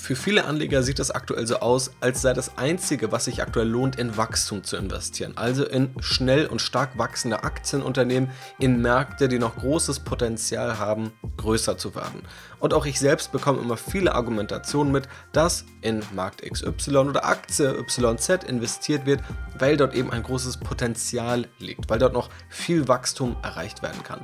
Für viele Anleger sieht es aktuell so aus, als sei das Einzige, was sich aktuell lohnt, in Wachstum zu investieren. Also in schnell und stark wachsende Aktienunternehmen, in Märkte, die noch großes Potenzial haben, größer zu werden. Und auch ich selbst bekomme immer viele Argumentationen mit, dass in Markt XY oder Aktie YZ investiert wird, weil dort eben ein großes Potenzial liegt, weil dort noch viel Wachstum erreicht werden kann.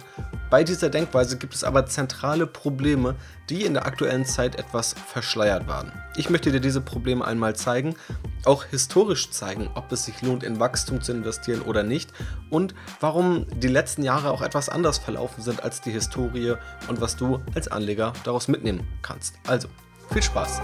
Bei dieser Denkweise gibt es aber zentrale Probleme, die in der aktuellen Zeit etwas verschleiert waren. Ich möchte dir diese Probleme einmal zeigen, auch historisch zeigen, ob es sich lohnt, in Wachstum zu investieren oder nicht und warum die letzten Jahre auch etwas anders verlaufen sind als die Historie und was du als Anleger daraus mitnehmen kannst. Also, viel Spaß!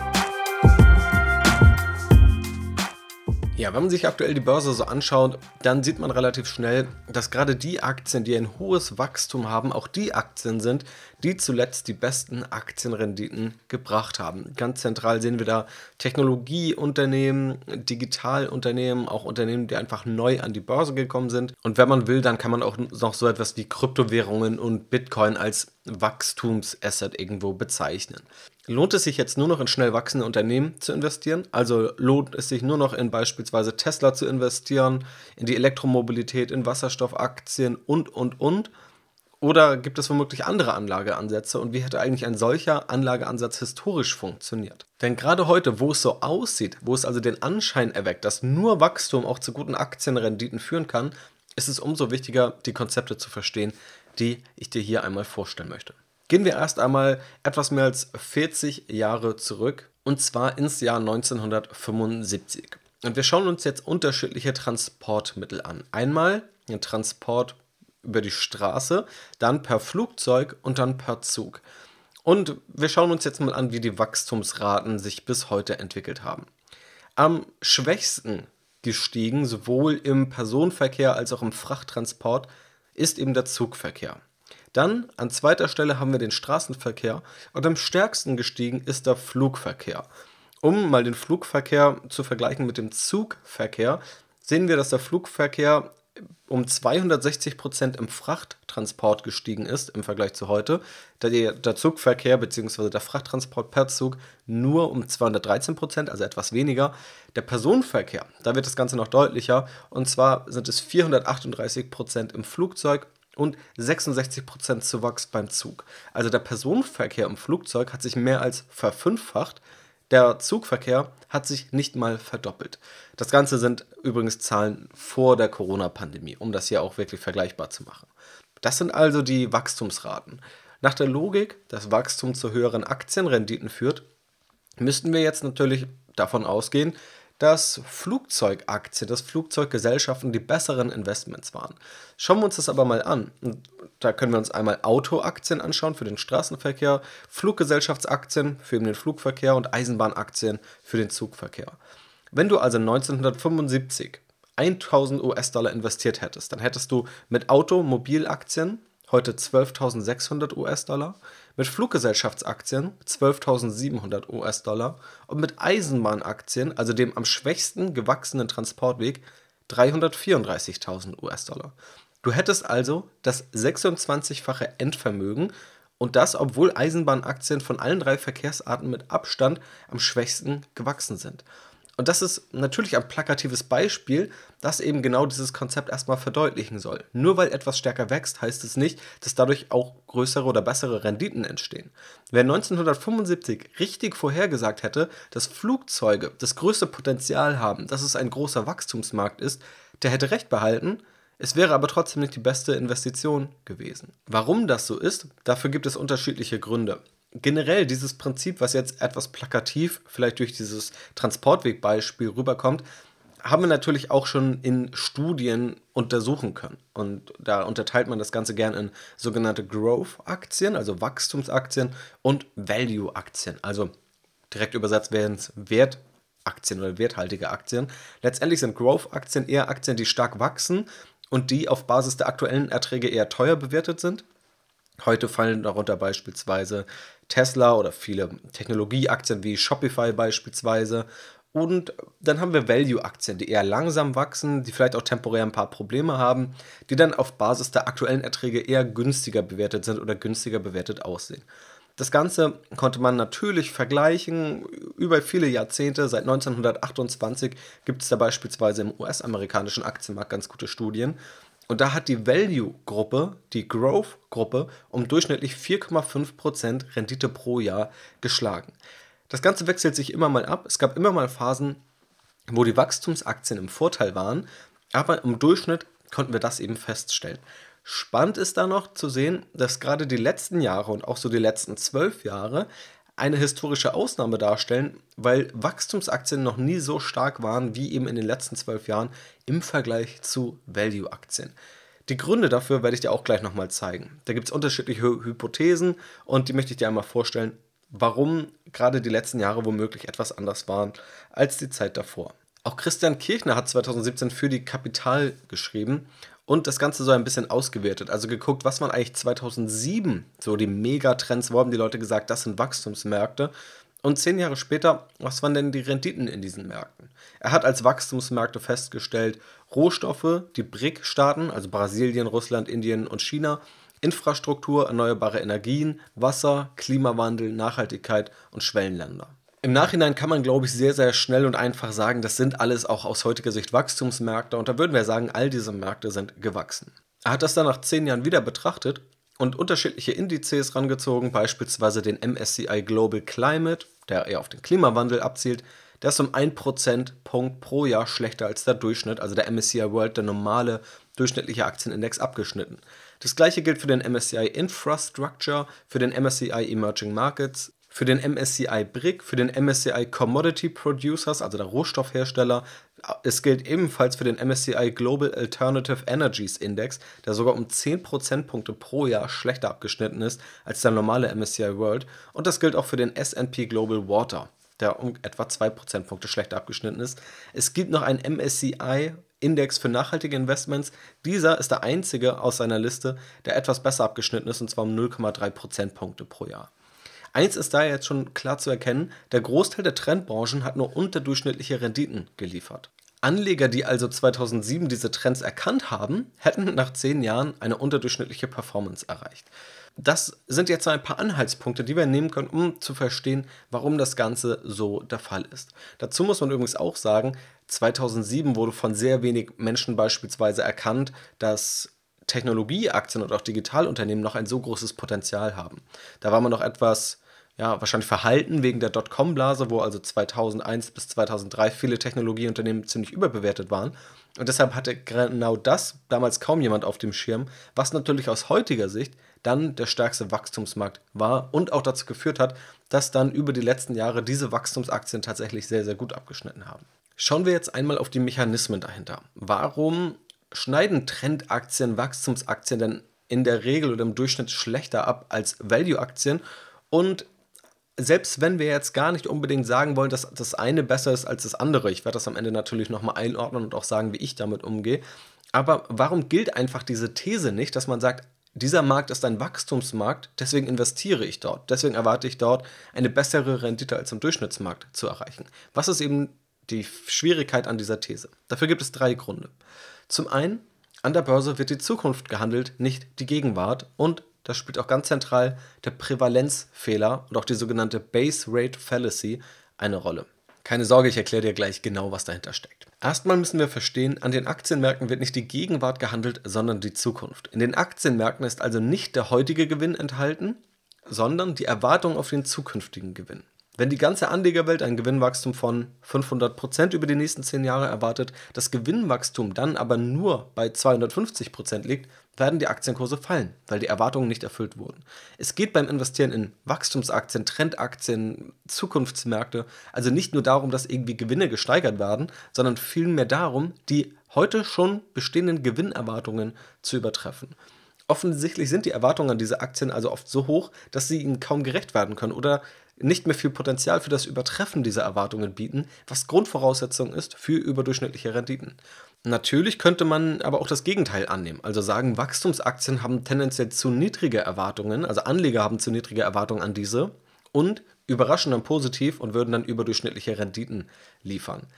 Ja, wenn man sich aktuell die Börse so anschaut, dann sieht man relativ schnell, dass gerade die Aktien, die ein hohes Wachstum haben, auch die Aktien sind, die zuletzt die besten Aktienrenditen gebracht haben. Ganz zentral sehen wir da Technologieunternehmen, Digitalunternehmen, auch Unternehmen, die einfach neu an die Börse gekommen sind. Und wenn man will, dann kann man auch noch so etwas wie Kryptowährungen und Bitcoin als Wachstumsasset irgendwo bezeichnen. Lohnt es sich jetzt nur noch in schnell wachsende Unternehmen zu investieren? Also lohnt es sich nur noch in beispielsweise Tesla zu investieren, in die Elektromobilität, in Wasserstoffaktien und, und, und? Oder gibt es womöglich andere Anlageansätze und wie hätte eigentlich ein solcher Anlageansatz historisch funktioniert? Denn gerade heute, wo es so aussieht, wo es also den Anschein erweckt, dass nur Wachstum auch zu guten Aktienrenditen führen kann, ist es umso wichtiger, die Konzepte zu verstehen, die ich dir hier einmal vorstellen möchte. Gehen wir erst einmal etwas mehr als 40 Jahre zurück und zwar ins Jahr 1975. Und wir schauen uns jetzt unterschiedliche Transportmittel an. Einmal den Transport über die Straße, dann per Flugzeug und dann per Zug. Und wir schauen uns jetzt mal an, wie die Wachstumsraten sich bis heute entwickelt haben. Am schwächsten gestiegen, sowohl im Personenverkehr als auch im Frachttransport, ist eben der Zugverkehr. Dann an zweiter Stelle haben wir den Straßenverkehr und am stärksten gestiegen ist der Flugverkehr. Um mal den Flugverkehr zu vergleichen mit dem Zugverkehr, sehen wir, dass der Flugverkehr um 260 Prozent im Frachttransport gestiegen ist im Vergleich zu heute. Der, der Zugverkehr bzw. der Frachttransport per Zug nur um 213 Prozent, also etwas weniger. Der Personenverkehr, da wird das Ganze noch deutlicher. Und zwar sind es 438 Prozent im Flugzeug und 66% Zuwachs beim Zug. Also der Personenverkehr im Flugzeug hat sich mehr als verfünffacht, der Zugverkehr hat sich nicht mal verdoppelt. Das Ganze sind übrigens Zahlen vor der Corona-Pandemie, um das hier auch wirklich vergleichbar zu machen. Das sind also die Wachstumsraten. Nach der Logik, dass Wachstum zu höheren Aktienrenditen führt, müssten wir jetzt natürlich davon ausgehen, dass Flugzeugaktien, dass Flugzeuggesellschaften die besseren Investments waren. Schauen wir uns das aber mal an. Und da können wir uns einmal Autoaktien anschauen für den Straßenverkehr, Fluggesellschaftsaktien für den Flugverkehr und Eisenbahnaktien für den Zugverkehr. Wenn du also 1975 1000 US-Dollar investiert hättest, dann hättest du mit Automobilaktien heute 12.600 US-Dollar, mit Fluggesellschaftsaktien 12.700 US-Dollar und mit Eisenbahnaktien, also dem am schwächsten gewachsenen Transportweg, 334.000 US-Dollar. Du hättest also das 26-fache Endvermögen und das, obwohl Eisenbahnaktien von allen drei Verkehrsarten mit Abstand am schwächsten gewachsen sind. Und das ist natürlich ein plakatives Beispiel, das eben genau dieses Konzept erstmal verdeutlichen soll. Nur weil etwas stärker wächst, heißt es nicht, dass dadurch auch größere oder bessere Renditen entstehen. Wer 1975 richtig vorhergesagt hätte, dass Flugzeuge das größte Potenzial haben, dass es ein großer Wachstumsmarkt ist, der hätte recht behalten. Es wäre aber trotzdem nicht die beste Investition gewesen. Warum das so ist, dafür gibt es unterschiedliche Gründe generell dieses Prinzip, was jetzt etwas plakativ vielleicht durch dieses Transportwegbeispiel rüberkommt, haben wir natürlich auch schon in Studien untersuchen können. Und da unterteilt man das Ganze gern in sogenannte Growth-Aktien, also Wachstumsaktien, und Value-Aktien, also direkt übersetzt werden es Wertaktien oder werthaltige Aktien. Letztendlich sind Growth-Aktien eher Aktien, die stark wachsen und die auf Basis der aktuellen Erträge eher teuer bewertet sind. Heute fallen darunter beispielsweise Tesla oder viele Technologieaktien wie Shopify beispielsweise. Und dann haben wir Value-Aktien, die eher langsam wachsen, die vielleicht auch temporär ein paar Probleme haben, die dann auf Basis der aktuellen Erträge eher günstiger bewertet sind oder günstiger bewertet aussehen. Das Ganze konnte man natürlich vergleichen über viele Jahrzehnte. Seit 1928 gibt es da beispielsweise im US-amerikanischen Aktienmarkt ganz gute Studien. Und da hat die Value-Gruppe, die Growth-Gruppe, um durchschnittlich 4,5% Rendite pro Jahr geschlagen. Das Ganze wechselt sich immer mal ab. Es gab immer mal Phasen, wo die Wachstumsaktien im Vorteil waren, aber im Durchschnitt konnten wir das eben feststellen. Spannend ist da noch zu sehen, dass gerade die letzten Jahre und auch so die letzten zwölf Jahre eine historische Ausnahme darstellen, weil Wachstumsaktien noch nie so stark waren wie eben in den letzten zwölf Jahren im Vergleich zu Value-Aktien. Die Gründe dafür werde ich dir auch gleich nochmal zeigen. Da gibt es unterschiedliche Hypothesen und die möchte ich dir einmal vorstellen, warum gerade die letzten Jahre womöglich etwas anders waren als die Zeit davor. Auch Christian Kirchner hat 2017 für die Kapital geschrieben und das Ganze so ein bisschen ausgewertet. Also geguckt, was waren eigentlich 2007 so die Megatrends, wo haben die Leute gesagt, das sind Wachstumsmärkte. Und zehn Jahre später, was waren denn die Renditen in diesen Märkten? Er hat als Wachstumsmärkte festgestellt, Rohstoffe, die BRIC-Staaten, also Brasilien, Russland, Indien und China, Infrastruktur, erneuerbare Energien, Wasser, Klimawandel, Nachhaltigkeit und Schwellenländer. Im Nachhinein kann man, glaube ich, sehr, sehr schnell und einfach sagen, das sind alles auch aus heutiger Sicht Wachstumsmärkte und da würden wir sagen, all diese Märkte sind gewachsen. Er hat das dann nach zehn Jahren wieder betrachtet und unterschiedliche Indizes rangezogen, beispielsweise den MSCI Global Climate, der eher auf den Klimawandel abzielt. Der ist um 1 Prozentpunkt pro Jahr schlechter als der Durchschnitt, also der MSCI World, der normale durchschnittliche Aktienindex, abgeschnitten. Das gleiche gilt für den MSCI Infrastructure, für den MSCI Emerging Markets, für den MSCI BRIC, für den MSCI Commodity Producers, also der Rohstoffhersteller. Es gilt ebenfalls für den MSCI Global Alternative Energies Index, der sogar um 10 Prozentpunkte pro Jahr schlechter abgeschnitten ist als der normale MSCI World. Und das gilt auch für den SP Global Water, der um etwa 2 Prozentpunkte schlechter abgeschnitten ist. Es gibt noch einen MSCI Index für nachhaltige Investments. Dieser ist der einzige aus seiner Liste, der etwas besser abgeschnitten ist, und zwar um 0,3 Prozentpunkte pro Jahr. Eins ist da jetzt schon klar zu erkennen, der Großteil der Trendbranchen hat nur unterdurchschnittliche Renditen geliefert. Anleger, die also 2007 diese Trends erkannt haben, hätten nach zehn Jahren eine unterdurchschnittliche Performance erreicht. Das sind jetzt ein paar Anhaltspunkte, die wir nehmen können, um zu verstehen, warum das Ganze so der Fall ist. Dazu muss man übrigens auch sagen, 2007 wurde von sehr wenig Menschen beispielsweise erkannt, dass Technologieaktien und auch Digitalunternehmen noch ein so großes Potenzial haben. Da war man noch etwas ja, wahrscheinlich verhalten wegen der Dotcom-Blase, wo also 2001 bis 2003 viele Technologieunternehmen ziemlich überbewertet waren. Und deshalb hatte genau das damals kaum jemand auf dem Schirm, was natürlich aus heutiger Sicht dann der stärkste Wachstumsmarkt war und auch dazu geführt hat, dass dann über die letzten Jahre diese Wachstumsaktien tatsächlich sehr, sehr gut abgeschnitten haben. Schauen wir jetzt einmal auf die Mechanismen dahinter. Warum schneiden Trendaktien, Wachstumsaktien denn in der Regel oder im Durchschnitt schlechter ab als Value-Aktien? Und selbst wenn wir jetzt gar nicht unbedingt sagen wollen, dass das eine besser ist als das andere, ich werde das am Ende natürlich nochmal einordnen und auch sagen, wie ich damit umgehe, aber warum gilt einfach diese These nicht, dass man sagt, dieser Markt ist ein Wachstumsmarkt, deswegen investiere ich dort, deswegen erwarte ich dort eine bessere Rendite als im Durchschnittsmarkt zu erreichen. Was ist eben die Schwierigkeit an dieser These? Dafür gibt es drei Gründe. Zum einen, an der Börse wird die Zukunft gehandelt, nicht die Gegenwart und da spielt auch ganz zentral der Prävalenzfehler und auch die sogenannte Base Rate Fallacy eine Rolle. Keine Sorge, ich erkläre dir gleich genau, was dahinter steckt. Erstmal müssen wir verstehen, an den Aktienmärkten wird nicht die Gegenwart gehandelt, sondern die Zukunft. In den Aktienmärkten ist also nicht der heutige Gewinn enthalten, sondern die Erwartung auf den zukünftigen Gewinn. Wenn die ganze Anlegerwelt ein Gewinnwachstum von 500% über die nächsten 10 Jahre erwartet, das Gewinnwachstum dann aber nur bei 250% liegt, werden die Aktienkurse fallen, weil die Erwartungen nicht erfüllt wurden. Es geht beim Investieren in Wachstumsaktien, Trendaktien, Zukunftsmärkte also nicht nur darum, dass irgendwie Gewinne gesteigert werden, sondern vielmehr darum, die heute schon bestehenden Gewinnerwartungen zu übertreffen. Offensichtlich sind die Erwartungen an diese Aktien also oft so hoch, dass sie ihnen kaum gerecht werden können oder nicht mehr viel Potenzial für das Übertreffen dieser Erwartungen bieten, was Grundvoraussetzung ist für überdurchschnittliche Renditen. Natürlich könnte man aber auch das Gegenteil annehmen, also sagen, Wachstumsaktien haben tendenziell zu niedrige Erwartungen, also Anleger haben zu niedrige Erwartungen an diese und überraschen dann positiv und würden dann überdurchschnittliche Renditen liefern.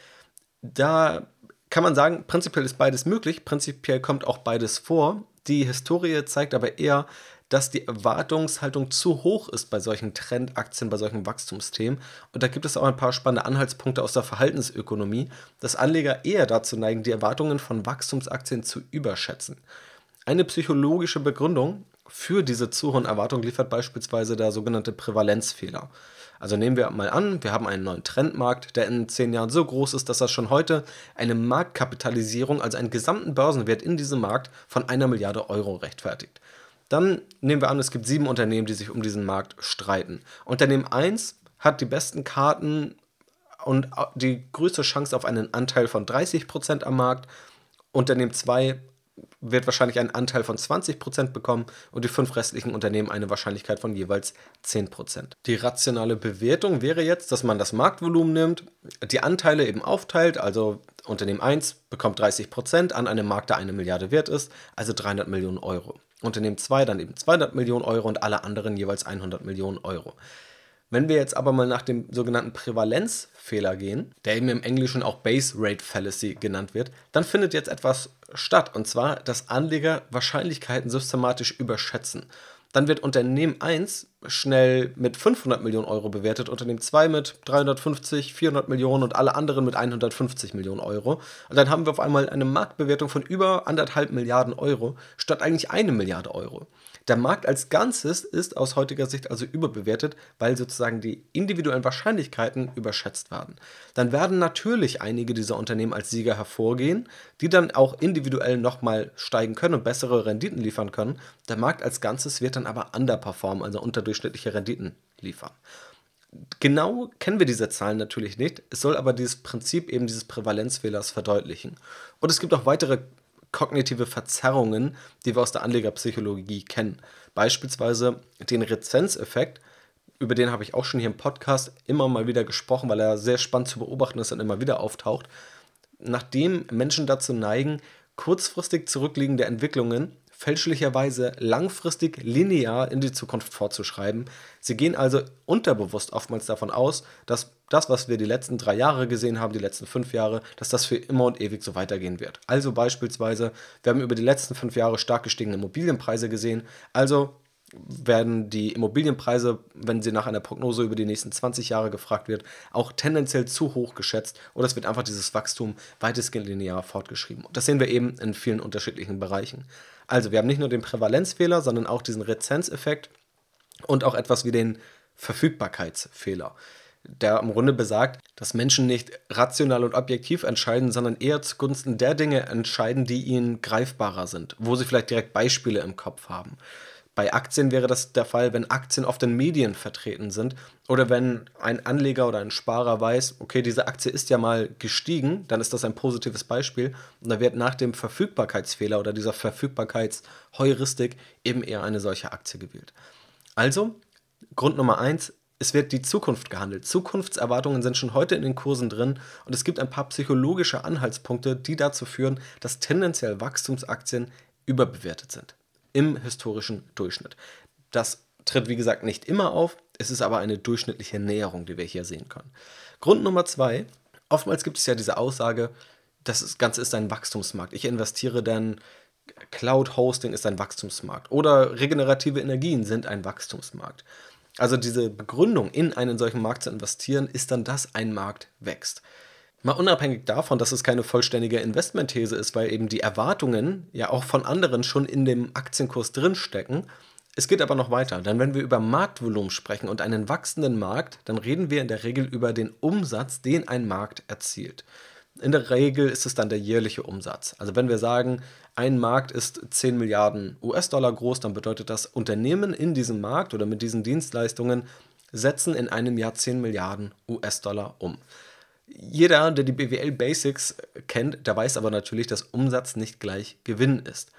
Da kann man sagen, prinzipiell ist beides möglich, prinzipiell kommt auch beides vor. Die Historie zeigt aber eher, dass die Erwartungshaltung zu hoch ist bei solchen Trendaktien, bei solchen Wachstumsthemen. Und da gibt es auch ein paar spannende Anhaltspunkte aus der Verhaltensökonomie, dass Anleger eher dazu neigen, die Erwartungen von Wachstumsaktien zu überschätzen. Eine psychologische Begründung für diese zu hohen Erwartungen liefert beispielsweise der sogenannte Prävalenzfehler. Also nehmen wir mal an, wir haben einen neuen Trendmarkt, der in zehn Jahren so groß ist, dass er schon heute eine Marktkapitalisierung, also einen gesamten Börsenwert in diesem Markt von einer Milliarde Euro rechtfertigt. Dann nehmen wir an, es gibt sieben Unternehmen, die sich um diesen Markt streiten. Unternehmen 1 hat die besten Karten und die größte Chance auf einen Anteil von 30% am Markt. Unternehmen 2 wird wahrscheinlich einen Anteil von 20% bekommen und die fünf restlichen Unternehmen eine Wahrscheinlichkeit von jeweils 10%. Die rationale Bewertung wäre jetzt, dass man das Marktvolumen nimmt, die Anteile eben aufteilt, also Unternehmen 1 bekommt 30% an einem Markt, der eine Milliarde wert ist, also 300 Millionen Euro. Unternehmen 2 dann eben 200 Millionen Euro und alle anderen jeweils 100 Millionen Euro. Wenn wir jetzt aber mal nach dem sogenannten Prävalenzfehler gehen, der eben im Englischen auch Base Rate Fallacy genannt wird, dann findet jetzt etwas statt. Und zwar, dass Anleger Wahrscheinlichkeiten systematisch überschätzen. Dann wird Unternehmen 1 schnell mit 500 Millionen Euro bewertet, Unternehmen 2 mit 350, 400 Millionen und alle anderen mit 150 Millionen Euro. Und dann haben wir auf einmal eine Marktbewertung von über anderthalb Milliarden Euro statt eigentlich eine Milliarde Euro. Der Markt als Ganzes ist aus heutiger Sicht also überbewertet, weil sozusagen die individuellen Wahrscheinlichkeiten überschätzt werden. Dann werden natürlich einige dieser Unternehmen als Sieger hervorgehen, die dann auch individuell nochmal steigen können und bessere Renditen liefern können. Der Markt als Ganzes wird dann aber underperformen, also unterdurchschnittliche Renditen liefern. Genau kennen wir diese Zahlen natürlich nicht. Es soll aber dieses Prinzip eben dieses Prävalenzfehlers verdeutlichen. Und es gibt auch weitere kognitive Verzerrungen, die wir aus der Anlegerpsychologie kennen. Beispielsweise den Rezenzeffekt, über den habe ich auch schon hier im Podcast immer mal wieder gesprochen, weil er sehr spannend zu beobachten ist und immer wieder auftaucht. Nachdem Menschen dazu neigen, kurzfristig zurückliegende Entwicklungen fälschlicherweise langfristig linear in die Zukunft vorzuschreiben. Sie gehen also unterbewusst oftmals davon aus, dass das, was wir die letzten drei Jahre gesehen haben, die letzten fünf Jahre, dass das für immer und ewig so weitergehen wird. Also beispielsweise, wir haben über die letzten fünf Jahre stark gestiegene Immobilienpreise gesehen. Also werden die Immobilienpreise, wenn sie nach einer Prognose über die nächsten 20 Jahre gefragt wird, auch tendenziell zu hoch geschätzt oder es wird einfach dieses Wachstum weitestgehend linear fortgeschrieben. Und das sehen wir eben in vielen unterschiedlichen Bereichen. Also wir haben nicht nur den Prävalenzfehler, sondern auch diesen Rezenzeffekt und auch etwas wie den Verfügbarkeitsfehler, der im Grunde besagt, dass Menschen nicht rational und objektiv entscheiden, sondern eher zugunsten der Dinge entscheiden, die ihnen greifbarer sind, wo sie vielleicht direkt Beispiele im Kopf haben. Bei Aktien wäre das der Fall, wenn Aktien oft in Medien vertreten sind oder wenn ein Anleger oder ein Sparer weiß, okay, diese Aktie ist ja mal gestiegen, dann ist das ein positives Beispiel und da wird nach dem Verfügbarkeitsfehler oder dieser Verfügbarkeitsheuristik eben eher eine solche Aktie gewählt. Also, Grund Nummer eins, es wird die Zukunft gehandelt. Zukunftserwartungen sind schon heute in den Kursen drin und es gibt ein paar psychologische Anhaltspunkte, die dazu führen, dass tendenziell Wachstumsaktien überbewertet sind im historischen Durchschnitt. Das tritt, wie gesagt, nicht immer auf. Es ist aber eine durchschnittliche Näherung, die wir hier sehen können. Grund Nummer zwei. Oftmals gibt es ja diese Aussage, das Ganze ist ein Wachstumsmarkt. Ich investiere dann, Cloud Hosting ist ein Wachstumsmarkt oder regenerative Energien sind ein Wachstumsmarkt. Also diese Begründung, in einen solchen Markt zu investieren, ist dann, dass ein Markt wächst. Mal unabhängig davon, dass es keine vollständige Investmentthese ist, weil eben die Erwartungen ja auch von anderen schon in dem Aktienkurs drinstecken. Es geht aber noch weiter, denn wenn wir über Marktvolumen sprechen und einen wachsenden Markt, dann reden wir in der Regel über den Umsatz, den ein Markt erzielt. In der Regel ist es dann der jährliche Umsatz. Also wenn wir sagen, ein Markt ist 10 Milliarden US-Dollar groß, dann bedeutet das, Unternehmen in diesem Markt oder mit diesen Dienstleistungen setzen in einem Jahr 10 Milliarden US-Dollar um. Jeder, der die BWL Basics kennt, der weiß aber natürlich, dass Umsatz nicht gleich Gewinn ist.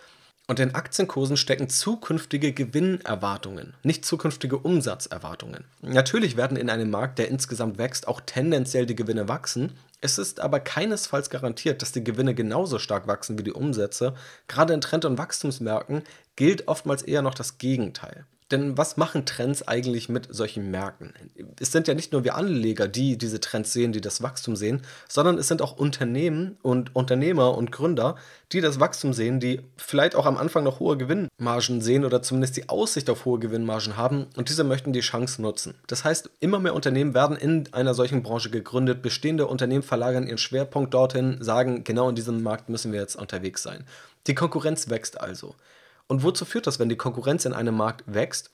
Und in Aktienkursen stecken zukünftige Gewinnerwartungen, nicht zukünftige Umsatzerwartungen. Natürlich werden in einem Markt, der insgesamt wächst, auch tendenziell die Gewinne wachsen. Es ist aber keinesfalls garantiert, dass die Gewinne genauso stark wachsen wie die Umsätze. Gerade in Trend- und Wachstumsmärkten gilt oftmals eher noch das Gegenteil. Denn was machen Trends eigentlich mit solchen Märkten? Es sind ja nicht nur wir Anleger, die diese Trends sehen, die das Wachstum sehen, sondern es sind auch Unternehmen und Unternehmer und Gründer, die das Wachstum sehen, die vielleicht auch am Anfang noch hohe Gewinnmargen sehen oder zumindest die Aussicht auf hohe Gewinnmargen haben und diese möchten die Chance nutzen. Das heißt, immer mehr Unternehmen werden in einer solchen Branche gegründet, bestehende Unternehmen verlagern ihren Schwerpunkt dorthin, sagen, genau in diesem Markt müssen wir jetzt unterwegs sein. Die Konkurrenz wächst also. Und wozu führt das, wenn die Konkurrenz in einem Markt wächst?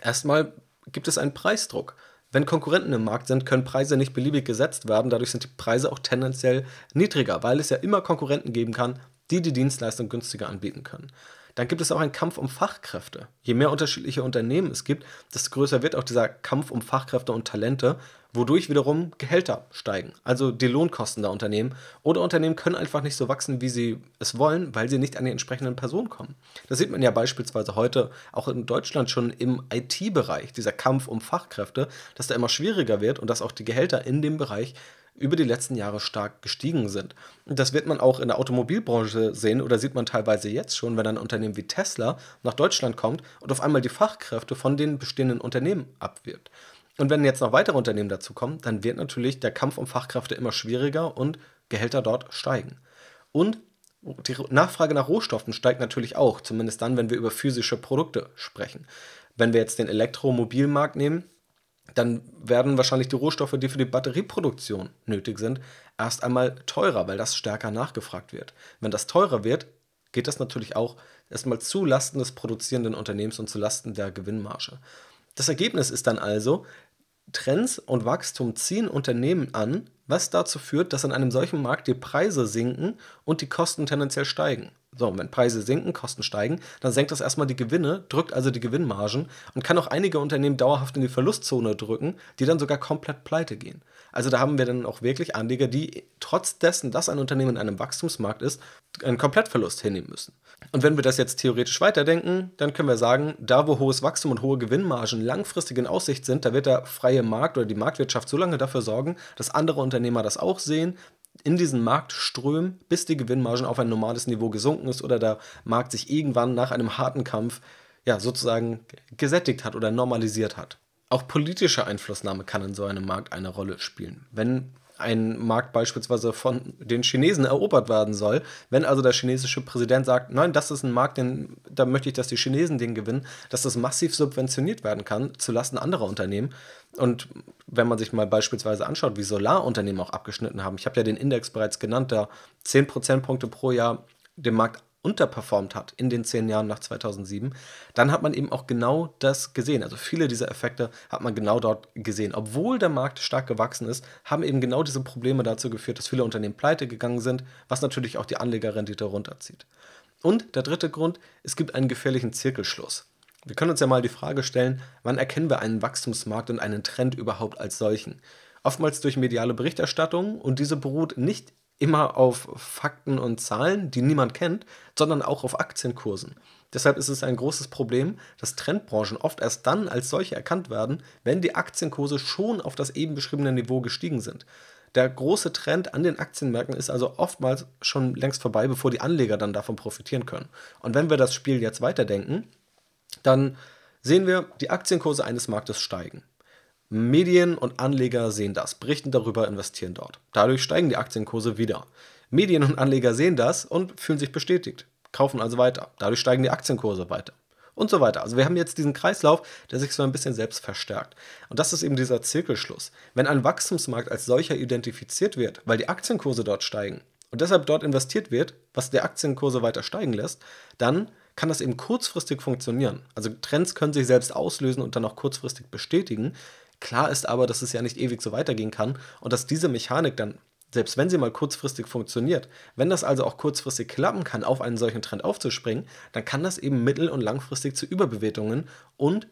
Erstmal gibt es einen Preisdruck. Wenn Konkurrenten im Markt sind, können Preise nicht beliebig gesetzt werden. Dadurch sind die Preise auch tendenziell niedriger, weil es ja immer Konkurrenten geben kann, die die Dienstleistung günstiger anbieten können. Dann gibt es auch einen Kampf um Fachkräfte. Je mehr unterschiedliche Unternehmen es gibt, desto größer wird auch dieser Kampf um Fachkräfte und Talente, wodurch wiederum Gehälter steigen, also die Lohnkosten der Unternehmen. Oder Unternehmen können einfach nicht so wachsen, wie sie es wollen, weil sie nicht an die entsprechenden Personen kommen. Das sieht man ja beispielsweise heute auch in Deutschland schon im IT-Bereich, dieser Kampf um Fachkräfte, dass da immer schwieriger wird und dass auch die Gehälter in dem Bereich über die letzten Jahre stark gestiegen sind. Und das wird man auch in der Automobilbranche sehen oder sieht man teilweise jetzt schon, wenn ein Unternehmen wie Tesla nach Deutschland kommt und auf einmal die Fachkräfte von den bestehenden Unternehmen abwirbt. Und wenn jetzt noch weitere Unternehmen dazu kommen, dann wird natürlich der Kampf um Fachkräfte immer schwieriger und Gehälter dort steigen. Und die Nachfrage nach Rohstoffen steigt natürlich auch, zumindest dann, wenn wir über physische Produkte sprechen. Wenn wir jetzt den Elektromobilmarkt nehmen, dann werden wahrscheinlich die Rohstoffe, die für die Batterieproduktion nötig sind, erst einmal teurer, weil das stärker nachgefragt wird. Wenn das teurer wird, geht das natürlich auch erstmal zu Lasten des produzierenden Unternehmens und zu Lasten der Gewinnmarge. Das Ergebnis ist dann also, Trends und Wachstum ziehen Unternehmen an, was dazu führt, dass in einem solchen Markt die Preise sinken und die Kosten tendenziell steigen. So, wenn Preise sinken, Kosten steigen, dann senkt das erstmal die Gewinne, drückt also die Gewinnmargen und kann auch einige Unternehmen dauerhaft in die Verlustzone drücken, die dann sogar komplett pleite gehen. Also da haben wir dann auch wirklich Anleger, die trotz dessen, dass ein Unternehmen in einem Wachstumsmarkt ist, einen Komplettverlust hinnehmen müssen. Und wenn wir das jetzt theoretisch weiterdenken, dann können wir sagen, da wo hohes Wachstum und hohe Gewinnmargen langfristig in Aussicht sind, da wird der freie Markt oder die Marktwirtschaft so lange dafür sorgen, dass andere Unternehmer das auch sehen, in diesen Markt strömen, bis die Gewinnmargen auf ein normales Niveau gesunken ist oder der Markt sich irgendwann nach einem harten Kampf ja sozusagen gesättigt hat oder normalisiert hat. Auch politische Einflussnahme kann in so einem Markt eine Rolle spielen. Wenn ein Markt beispielsweise von den Chinesen erobert werden soll. Wenn also der chinesische Präsident sagt, nein, das ist ein Markt, den, da möchte ich, dass die Chinesen den gewinnen, dass das massiv subventioniert werden kann zulasten anderer Unternehmen. Und wenn man sich mal beispielsweise anschaut, wie Solarunternehmen auch abgeschnitten haben, ich habe ja den Index bereits genannt, der 10 Prozentpunkte pro Jahr dem Markt unterperformt hat in den zehn Jahren nach 2007, dann hat man eben auch genau das gesehen. Also viele dieser Effekte hat man genau dort gesehen. Obwohl der Markt stark gewachsen ist, haben eben genau diese Probleme dazu geführt, dass viele Unternehmen pleite gegangen sind, was natürlich auch die Anlegerrendite runterzieht. Und der dritte Grund, es gibt einen gefährlichen Zirkelschluss. Wir können uns ja mal die Frage stellen, wann erkennen wir einen Wachstumsmarkt und einen Trend überhaupt als solchen? Oftmals durch mediale Berichterstattung und diese beruht nicht immer auf Fakten und Zahlen, die niemand kennt, sondern auch auf Aktienkursen. Deshalb ist es ein großes Problem, dass Trendbranchen oft erst dann als solche erkannt werden, wenn die Aktienkurse schon auf das eben beschriebene Niveau gestiegen sind. Der große Trend an den Aktienmärkten ist also oftmals schon längst vorbei, bevor die Anleger dann davon profitieren können. Und wenn wir das Spiel jetzt weiterdenken, dann sehen wir, die Aktienkurse eines Marktes steigen. Medien und Anleger sehen das, berichten darüber, investieren dort. Dadurch steigen die Aktienkurse wieder. Medien und Anleger sehen das und fühlen sich bestätigt, kaufen also weiter. Dadurch steigen die Aktienkurse weiter. Und so weiter. Also wir haben jetzt diesen Kreislauf, der sich so ein bisschen selbst verstärkt. Und das ist eben dieser Zirkelschluss. Wenn ein Wachstumsmarkt als solcher identifiziert wird, weil die Aktienkurse dort steigen und deshalb dort investiert wird, was die Aktienkurse weiter steigen lässt, dann kann das eben kurzfristig funktionieren. Also Trends können sich selbst auslösen und dann auch kurzfristig bestätigen. Klar ist aber, dass es ja nicht ewig so weitergehen kann und dass diese Mechanik dann, selbst wenn sie mal kurzfristig funktioniert, wenn das also auch kurzfristig klappen kann, auf einen solchen Trend aufzuspringen, dann kann das eben mittel- und langfristig zu Überbewertungen und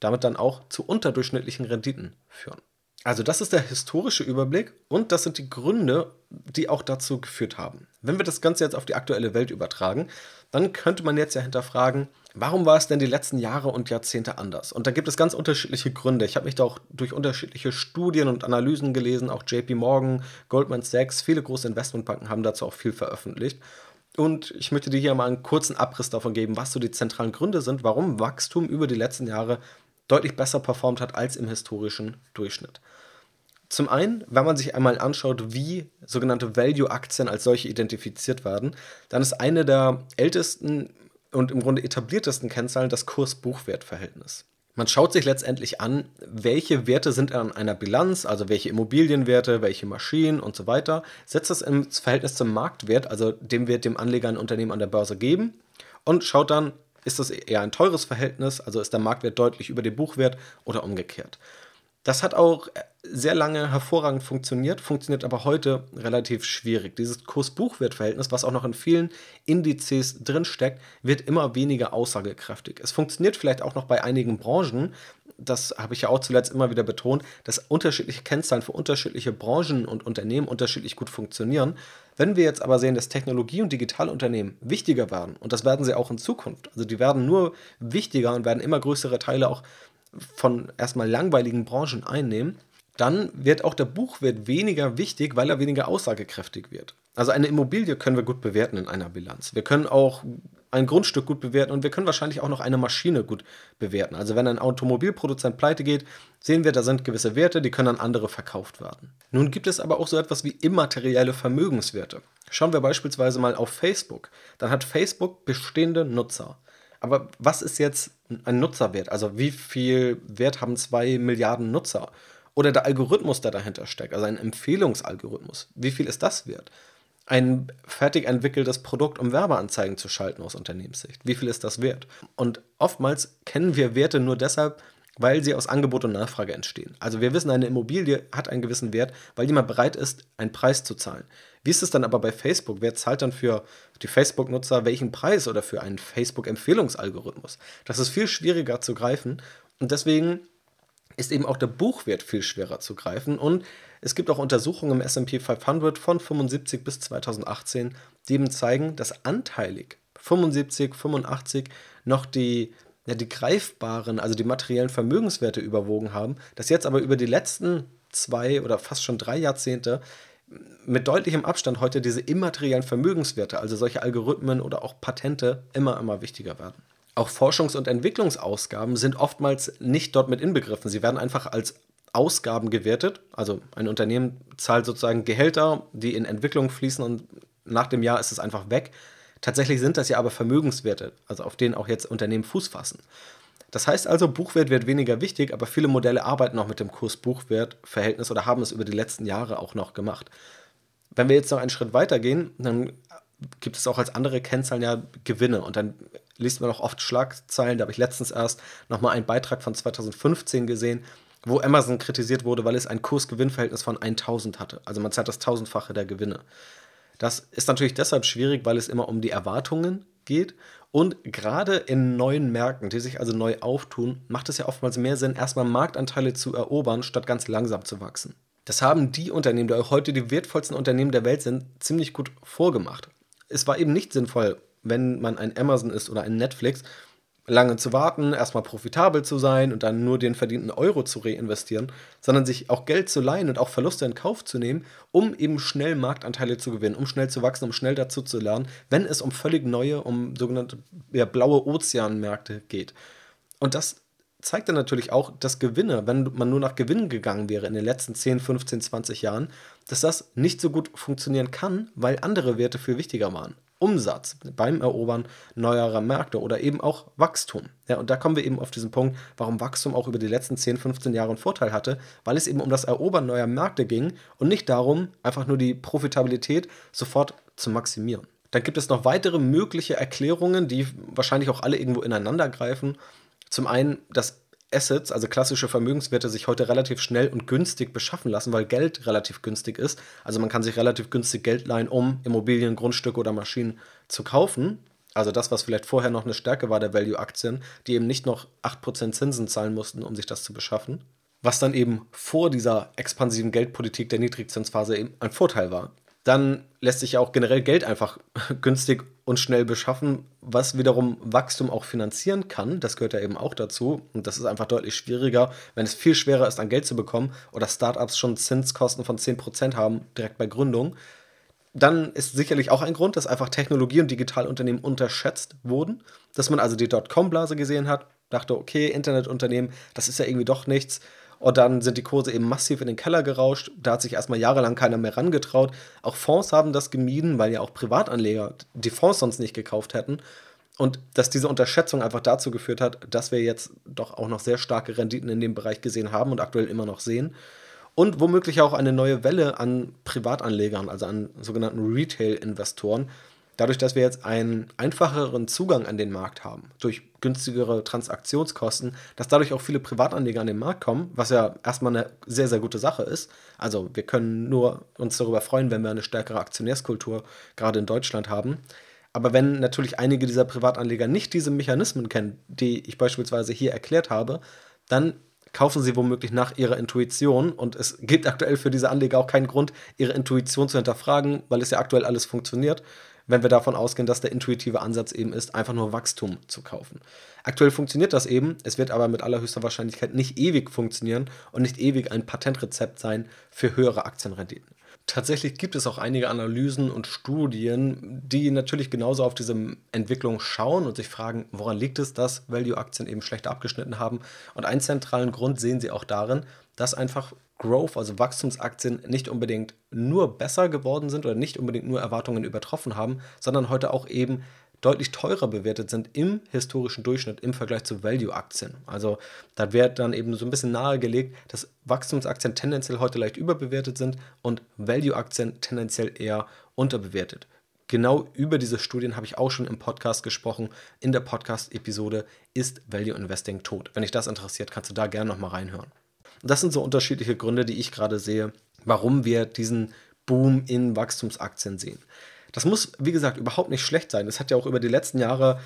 damit dann auch zu unterdurchschnittlichen Renditen führen. Also das ist der historische Überblick und das sind die Gründe, die auch dazu geführt haben. Wenn wir das Ganze jetzt auf die aktuelle Welt übertragen, dann könnte man jetzt ja hinterfragen, warum war es denn die letzten Jahre und Jahrzehnte anders? Und da gibt es ganz unterschiedliche Gründe. Ich habe mich da auch durch unterschiedliche Studien und Analysen gelesen, auch JP Morgan, Goldman Sachs, viele große Investmentbanken haben dazu auch viel veröffentlicht. Und ich möchte dir hier mal einen kurzen Abriss davon geben, was so die zentralen Gründe sind, warum Wachstum über die letzten Jahre deutlich besser performt hat als im historischen Durchschnitt. Zum einen, wenn man sich einmal anschaut, wie sogenannte Value-Aktien als solche identifiziert werden, dann ist eine der ältesten und im Grunde etabliertesten Kennzahlen das Kurs-Buchwert-Verhältnis. Man schaut sich letztendlich an, welche Werte sind an einer Bilanz, also welche Immobilienwerte, welche Maschinen und so weiter, setzt das ins Verhältnis zum Marktwert, also dem Wert, dem Anleger ein Unternehmen an der Börse geben und schaut dann, ist das eher ein teures Verhältnis, also ist der Marktwert deutlich über dem Buchwert oder umgekehrt. Das hat auch sehr lange hervorragend funktioniert, funktioniert aber heute relativ schwierig. Dieses Kurs-Buchwert-Verhältnis, was auch noch in vielen Indizes drinsteckt, wird immer weniger aussagekräftig. Es funktioniert vielleicht auch noch bei einigen Branchen, das habe ich ja auch zuletzt immer wieder betont, dass unterschiedliche Kennzahlen für unterschiedliche Branchen und Unternehmen unterschiedlich gut funktionieren. Wenn wir jetzt aber sehen, dass Technologie- und Digitalunternehmen wichtiger werden, und das werden sie auch in Zukunft, also die werden nur wichtiger und werden immer größere Teile auch von erstmal langweiligen Branchen einnehmen, dann wird auch der Buchwert weniger wichtig, weil er weniger aussagekräftig wird. Also eine Immobilie können wir gut bewerten in einer Bilanz. Wir können auch ein Grundstück gut bewerten und wir können wahrscheinlich auch noch eine Maschine gut bewerten. Also wenn ein Automobilproduzent pleite geht, sehen wir, da sind gewisse Werte, die können an andere verkauft werden. Nun gibt es aber auch so etwas wie immaterielle Vermögenswerte. Schauen wir beispielsweise mal auf Facebook. Dann hat Facebook bestehende Nutzer. Aber was ist jetzt ein Nutzerwert? Also wie viel Wert haben zwei Milliarden Nutzer? Oder der Algorithmus, der dahinter steckt, also ein Empfehlungsalgorithmus. Wie viel ist das wert? Ein fertig entwickeltes Produkt, um Werbeanzeigen zu schalten aus Unternehmenssicht. Wie viel ist das wert? Und oftmals kennen wir Werte nur deshalb, weil sie aus Angebot und Nachfrage entstehen. Also wir wissen, eine Immobilie hat einen gewissen Wert, weil jemand bereit ist, einen Preis zu zahlen. Wie ist es dann aber bei Facebook? Wer zahlt dann für die Facebook-Nutzer welchen Preis oder für einen Facebook-Empfehlungsalgorithmus? Das ist viel schwieriger zu greifen und deswegen ist eben auch der Buchwert viel schwerer zu greifen und es gibt auch Untersuchungen im S&P 500 von 75 bis 2018, die eben zeigen, dass anteilig 75, 85 noch die ja, die greifbaren, also die materiellen Vermögenswerte überwogen haben, dass jetzt aber über die letzten zwei oder fast schon drei Jahrzehnte mit deutlichem Abstand heute diese immateriellen Vermögenswerte, also solche Algorithmen oder auch Patente, immer, immer wichtiger werden. Auch Forschungs- und Entwicklungsausgaben sind oftmals nicht dort mit inbegriffen. Sie werden einfach als Ausgaben gewertet. Also ein Unternehmen zahlt sozusagen Gehälter, die in Entwicklung fließen und nach dem Jahr ist es einfach weg. Tatsächlich sind das ja aber Vermögenswerte, also auf denen auch jetzt Unternehmen Fuß fassen. Das heißt also, Buchwert wird weniger wichtig, aber viele Modelle arbeiten auch mit dem Kurs-Buchwert-Verhältnis oder haben es über die letzten Jahre auch noch gemacht. Wenn wir jetzt noch einen Schritt weiter gehen, dann gibt es auch als andere Kennzahlen ja Gewinne und dann liest man auch oft Schlagzeilen. Da habe ich letztens erst nochmal einen Beitrag von 2015 gesehen, wo Amazon kritisiert wurde, weil es ein Kurs-Gewinn-Verhältnis von 1000 hatte. Also man zahlt das tausendfache der Gewinne. Das ist natürlich deshalb schwierig, weil es immer um die Erwartungen geht. Und gerade in neuen Märkten, die sich also neu auftun, macht es ja oftmals mehr Sinn, erstmal Marktanteile zu erobern, statt ganz langsam zu wachsen. Das haben die Unternehmen, die auch heute die wertvollsten Unternehmen der Welt sind, ziemlich gut vorgemacht. Es war eben nicht sinnvoll, wenn man ein Amazon ist oder ein Netflix, lange zu warten, erstmal profitabel zu sein und dann nur den verdienten Euro zu reinvestieren, sondern sich auch Geld zu leihen und auch Verluste in Kauf zu nehmen, um eben schnell Marktanteile zu gewinnen, um schnell zu wachsen, um schnell dazu zu lernen, wenn es um völlig neue, um sogenannte ja, blaue Ozeanmärkte geht. Und das zeigt dann natürlich auch, dass Gewinne, wenn man nur nach Gewinnen gegangen wäre in den letzten 10, 15, 20 Jahren, dass das nicht so gut funktionieren kann, weil andere Werte viel wichtiger waren. Umsatz beim Erobern neuerer Märkte oder eben auch Wachstum. Ja, und da kommen wir eben auf diesen Punkt, warum Wachstum auch über die letzten 10, 15 Jahre einen Vorteil hatte, weil es eben um das Erobern neuer Märkte ging und nicht darum, einfach nur die Profitabilität sofort zu maximieren. Dann gibt es noch weitere mögliche Erklärungen, die wahrscheinlich auch alle irgendwo ineinander greifen. Zum einen, dass Assets, also klassische Vermögenswerte, sich heute relativ schnell und günstig beschaffen lassen, weil Geld relativ günstig ist. Also man kann sich relativ günstig Geld leihen, um Immobilien, Grundstücke oder Maschinen zu kaufen. Also das, was vielleicht vorher noch eine Stärke war der Value-Aktien, die eben nicht noch 8% Zinsen zahlen mussten, um sich das zu beschaffen. Was dann eben vor dieser expansiven Geldpolitik der Niedrigzinsphase eben ein Vorteil war dann lässt sich ja auch generell Geld einfach günstig und schnell beschaffen, was wiederum Wachstum auch finanzieren kann. Das gehört ja eben auch dazu. Und das ist einfach deutlich schwieriger, wenn es viel schwerer ist, an Geld zu bekommen oder Startups schon Zinskosten von 10% haben, direkt bei Gründung. Dann ist sicherlich auch ein Grund, dass einfach Technologie- und Digitalunternehmen unterschätzt wurden. Dass man also die Dotcom-Blase gesehen hat, dachte, okay, Internetunternehmen, das ist ja irgendwie doch nichts. Und dann sind die Kurse eben massiv in den Keller gerauscht. Da hat sich erstmal jahrelang keiner mehr rangetraut. Auch Fonds haben das gemieden, weil ja auch Privatanleger die Fonds sonst nicht gekauft hätten. Und dass diese Unterschätzung einfach dazu geführt hat, dass wir jetzt doch auch noch sehr starke Renditen in dem Bereich gesehen haben und aktuell immer noch sehen und womöglich auch eine neue Welle an Privatanlegern, also an sogenannten Retail-Investoren. Dadurch, dass wir jetzt einen einfacheren Zugang an den Markt haben, durch günstigere Transaktionskosten, dass dadurch auch viele Privatanleger an den Markt kommen, was ja erstmal eine sehr, sehr gute Sache ist. Also wir können nur uns darüber freuen, wenn wir eine stärkere Aktionärskultur gerade in Deutschland haben. Aber wenn natürlich einige dieser Privatanleger nicht diese Mechanismen kennen, die ich beispielsweise hier erklärt habe, dann kaufen sie womöglich nach ihrer Intuition. Und es gibt aktuell für diese Anleger auch keinen Grund, ihre Intuition zu hinterfragen, weil es ja aktuell alles funktioniert, wenn wir davon ausgehen, dass der intuitive Ansatz eben ist, einfach nur Wachstum zu kaufen. Aktuell funktioniert das eben, es wird aber mit allerhöchster Wahrscheinlichkeit nicht ewig funktionieren und nicht ewig ein Patentrezept sein für höhere Aktienrenditen. Tatsächlich gibt es auch einige Analysen und Studien, die natürlich genauso auf diese Entwicklung schauen und sich fragen, woran liegt es, dass Value-Aktien eben schlechter abgeschnitten haben. Und einen zentralen Grund sehen sie auch darin, dass einfach Growth, also Wachstumsaktien, nicht unbedingt nur besser geworden sind oder nicht unbedingt nur Erwartungen übertroffen haben, sondern heute auch eben deutlich teurer bewertet sind im historischen Durchschnitt im Vergleich zu Value-Aktien. Also da wird dann eben so ein bisschen nahegelegt, dass Wachstumsaktien tendenziell heute leicht überbewertet sind und Value-Aktien tendenziell eher unterbewertet. Genau über diese Studien habe ich auch schon im Podcast gesprochen. In der Podcast-Episode ist Value Investing tot. Wenn dich das interessiert, kannst du da gerne nochmal reinhören. Das sind so unterschiedliche Gründe, die ich gerade sehe, warum wir diesen Boom in Wachstumsaktien sehen. Das muss, wie gesagt, überhaupt nicht schlecht sein. Das hat ja auch über die letzten Jahre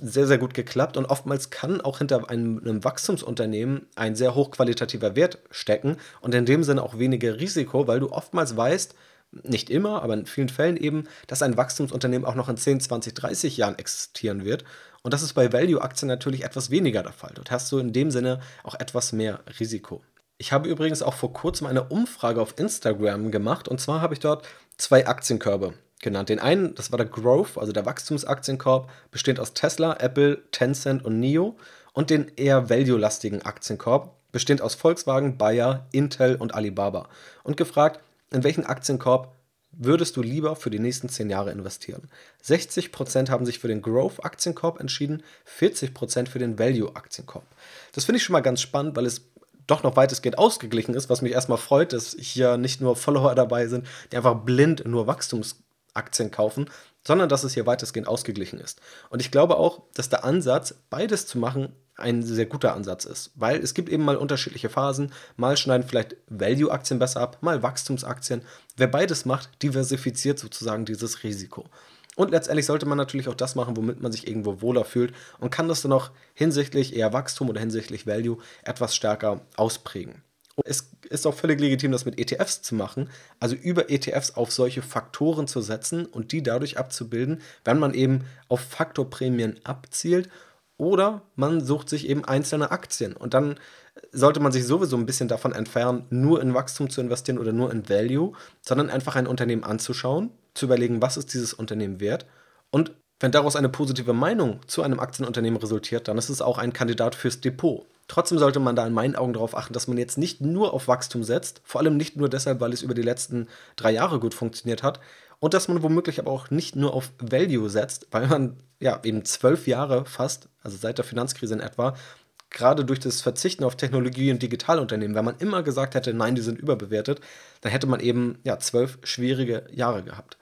sehr, sehr gut geklappt und oftmals kann auch hinter einem, einem Wachstumsunternehmen ein sehr hochqualitativer Wert stecken und in dem Sinne auch weniger Risiko, weil du oftmals weißt, nicht immer, aber in vielen Fällen eben, dass ein Wachstumsunternehmen auch noch in 10, 20, 30 Jahren existieren wird. Und das ist bei Value-Aktien natürlich etwas weniger der Fall. Dort hast du in dem Sinne auch etwas mehr Risiko. Ich habe übrigens auch vor kurzem eine Umfrage auf Instagram gemacht und zwar habe ich dort zwei Aktienkörbe genannt. Den einen, das war der Growth, also der Wachstumsaktienkorb, bestehend aus Tesla, Apple, Tencent und NIO. Und den eher value-lastigen Aktienkorb, bestehend aus Volkswagen, Bayer, Intel und Alibaba. Und gefragt, in welchen Aktienkorb würdest du lieber für die nächsten 10 Jahre investieren? 60% haben sich für den Growth-Aktienkorb entschieden, 40% für den Value-Aktienkorb. Das finde ich schon mal ganz spannend, weil es doch noch weitestgehend ausgeglichen ist, was mich erstmal freut, dass hier nicht nur Follower dabei sind, die einfach blind nur Wachstums Aktien kaufen, sondern dass es hier weitestgehend ausgeglichen ist. Und ich glaube auch, dass der Ansatz, beides zu machen, ein sehr guter Ansatz ist, weil es gibt eben mal unterschiedliche Phasen. Mal schneiden vielleicht Value-Aktien besser ab, mal Wachstumsaktien. Wer beides macht, diversifiziert sozusagen dieses Risiko. Und letztendlich sollte man natürlich auch das machen, womit man sich irgendwo wohler fühlt und kann das dann auch hinsichtlich eher Wachstum oder hinsichtlich Value etwas stärker ausprägen. Es ist auch völlig legitim, das mit ETFs zu machen, also über ETFs auf solche Faktoren zu setzen und die dadurch abzubilden, wenn man eben auf Faktorprämien abzielt oder man sucht sich eben einzelne Aktien und dann sollte man sich sowieso ein bisschen davon entfernen, nur in Wachstum zu investieren oder nur in Value, sondern einfach ein Unternehmen anzuschauen, zu überlegen, was ist dieses Unternehmen wert und wenn daraus eine positive Meinung zu einem Aktienunternehmen resultiert, dann ist es auch ein Kandidat fürs Depot. Trotzdem sollte man da in meinen Augen darauf achten, dass man jetzt nicht nur auf Wachstum setzt, vor allem nicht nur deshalb, weil es über die letzten drei Jahre gut funktioniert hat, und dass man womöglich aber auch nicht nur auf Value setzt, weil man ja eben zwölf Jahre fast, also seit der Finanzkrise in etwa, gerade durch das Verzichten auf Technologie und Digitalunternehmen, wenn man immer gesagt hätte, nein, die sind überbewertet, dann hätte man eben ja zwölf schwierige Jahre gehabt.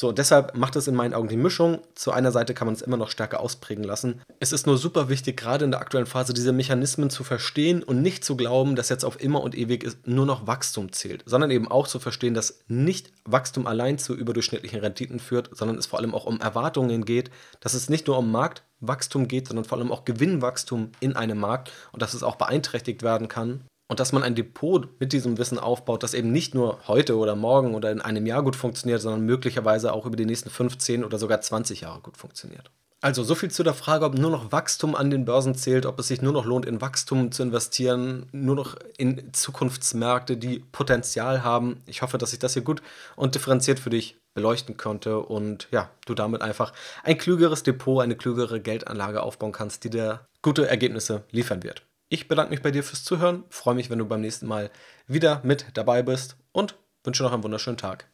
So, deshalb macht es in meinen Augen die Mischung. Zu einer Seite kann man es immer noch stärker ausprägen lassen. Es ist nur super wichtig, gerade in der aktuellen Phase, diese Mechanismen zu verstehen und nicht zu glauben, dass jetzt auf immer und ewig nur noch Wachstum zählt, sondern eben auch zu verstehen, dass nicht Wachstum allein zu überdurchschnittlichen Renditen führt, sondern es vor allem auch um Erwartungen geht, dass es nicht nur um Marktwachstum geht, sondern vor allem auch Gewinnwachstum in einem Markt und dass es auch beeinträchtigt werden kann und dass man ein Depot mit diesem Wissen aufbaut, das eben nicht nur heute oder morgen oder in einem Jahr gut funktioniert, sondern möglicherweise auch über die nächsten 15 oder sogar 20 Jahre gut funktioniert. Also so viel zu der Frage, ob nur noch Wachstum an den Börsen zählt, ob es sich nur noch lohnt, in Wachstum zu investieren, nur noch in Zukunftsmärkte, die Potenzial haben. Ich hoffe, dass ich das hier gut und differenziert für dich beleuchten konnte und ja, du damit einfach ein klügeres Depot, eine klügere Geldanlage aufbauen kannst, die dir gute Ergebnisse liefern wird. Ich bedanke mich bei dir fürs Zuhören, freue mich, wenn du beim nächsten Mal wieder mit dabei bist und wünsche noch einen wunderschönen Tag.